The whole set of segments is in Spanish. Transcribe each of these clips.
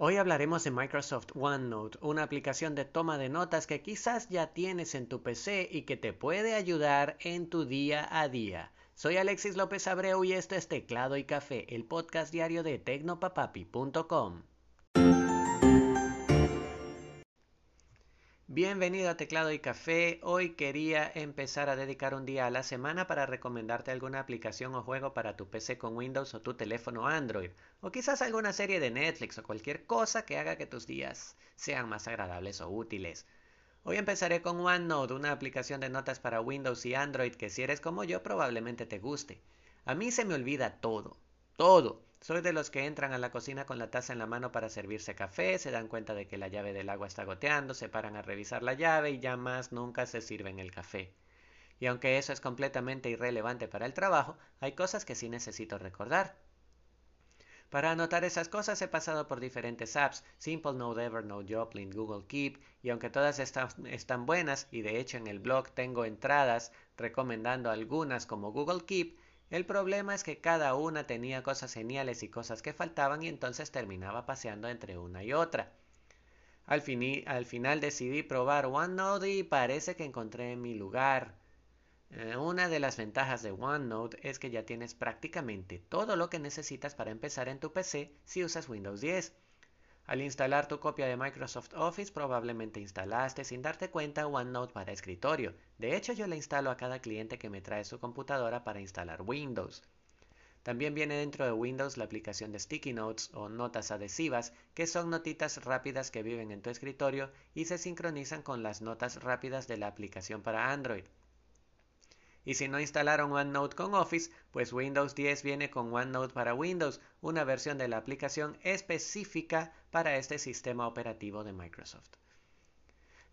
Hoy hablaremos de Microsoft OneNote, una aplicación de toma de notas que quizás ya tienes en tu PC y que te puede ayudar en tu día a día. Soy Alexis López Abreu y esto es Teclado y Café, el podcast diario de tecnopapapi.com. Bienvenido a Teclado y Café. Hoy quería empezar a dedicar un día a la semana para recomendarte alguna aplicación o juego para tu PC con Windows o tu teléfono Android, o quizás alguna serie de Netflix o cualquier cosa que haga que tus días sean más agradables o útiles. Hoy empezaré con OneNote, una aplicación de notas para Windows y Android que si eres como yo probablemente te guste. A mí se me olvida todo, todo. Soy de los que entran a la cocina con la taza en la mano para servirse café, se dan cuenta de que la llave del agua está goteando, se paran a revisar la llave y ya más nunca se sirven el café. Y aunque eso es completamente irrelevante para el trabajo, hay cosas que sí necesito recordar. Para anotar esas cosas he pasado por diferentes apps, SimpleNote, Evernote, Joplin, Google Keep, y aunque todas están buenas, y de hecho en el blog tengo entradas recomendando algunas como Google Keep, el problema es que cada una tenía cosas geniales y cosas que faltaban y entonces terminaba paseando entre una y otra. Al, al final decidí probar OneNote y parece que encontré mi lugar. Eh, una de las ventajas de OneNote es que ya tienes prácticamente todo lo que necesitas para empezar en tu PC si usas Windows 10. Al instalar tu copia de Microsoft Office probablemente instalaste sin darte cuenta OneNote para escritorio. De hecho yo le instalo a cada cliente que me trae su computadora para instalar Windows. También viene dentro de Windows la aplicación de Sticky Notes o notas adhesivas, que son notitas rápidas que viven en tu escritorio y se sincronizan con las notas rápidas de la aplicación para Android. Y si no instalaron OneNote con Office, pues Windows 10 viene con OneNote para Windows, una versión de la aplicación específica para este sistema operativo de Microsoft.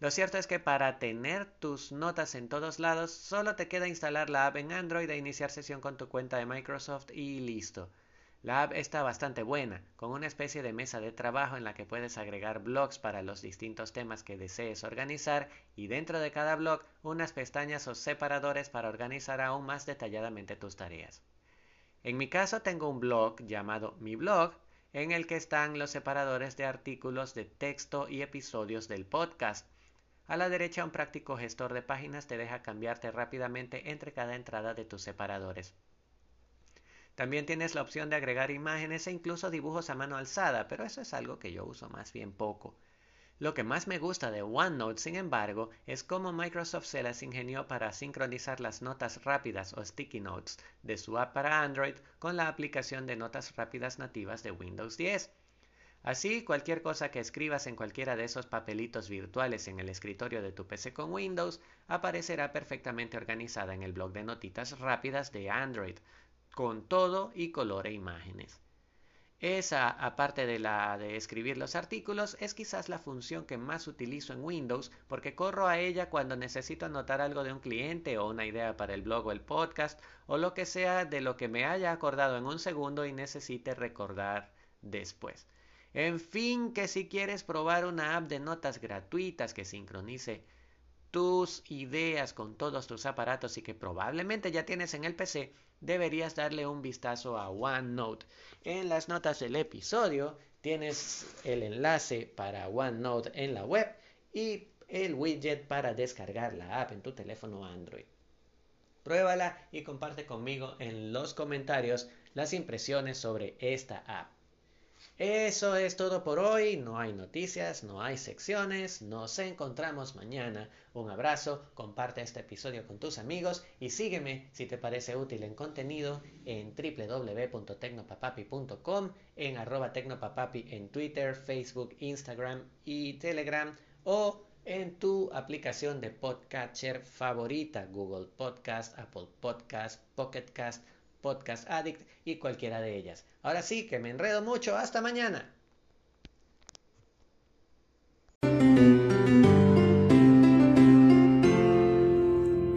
Lo cierto es que para tener tus notas en todos lados, solo te queda instalar la app en Android e iniciar sesión con tu cuenta de Microsoft y listo. La app está bastante buena, con una especie de mesa de trabajo en la que puedes agregar blogs para los distintos temas que desees organizar y dentro de cada blog unas pestañas o separadores para organizar aún más detalladamente tus tareas. En mi caso tengo un blog llamado Mi blog en el que están los separadores de artículos de texto y episodios del podcast. A la derecha un práctico gestor de páginas te deja cambiarte rápidamente entre cada entrada de tus separadores. También tienes la opción de agregar imágenes e incluso dibujos a mano alzada, pero eso es algo que yo uso más bien poco. Lo que más me gusta de OneNote, sin embargo, es cómo Microsoft se las ingenió para sincronizar las notas rápidas o sticky notes de su app para Android con la aplicación de notas rápidas nativas de Windows 10. Así, cualquier cosa que escribas en cualquiera de esos papelitos virtuales en el escritorio de tu PC con Windows aparecerá perfectamente organizada en el blog de notitas rápidas de Android, con todo y color e imágenes. Esa, aparte de la de escribir los artículos, es quizás la función que más utilizo en Windows porque corro a ella cuando necesito anotar algo de un cliente o una idea para el blog o el podcast o lo que sea de lo que me haya acordado en un segundo y necesite recordar después. En fin, que si quieres probar una app de notas gratuitas que sincronice tus ideas con todos tus aparatos y que probablemente ya tienes en el PC, deberías darle un vistazo a OneNote. En las notas del episodio tienes el enlace para OneNote en la web y el widget para descargar la app en tu teléfono Android. Pruébala y comparte conmigo en los comentarios las impresiones sobre esta app. Eso es todo por hoy. No hay noticias, no hay secciones. Nos encontramos mañana. Un abrazo, comparte este episodio con tus amigos y sígueme si te parece útil el contenido en www.tecnopapapi.com, en arroba tecnopapapi en Twitter, Facebook, Instagram y Telegram o en tu aplicación de podcatcher favorita, Google Podcast, Apple Podcast, Pocket Cast Podcast Addict y cualquiera de ellas. Ahora sí, que me enredo mucho. Hasta mañana.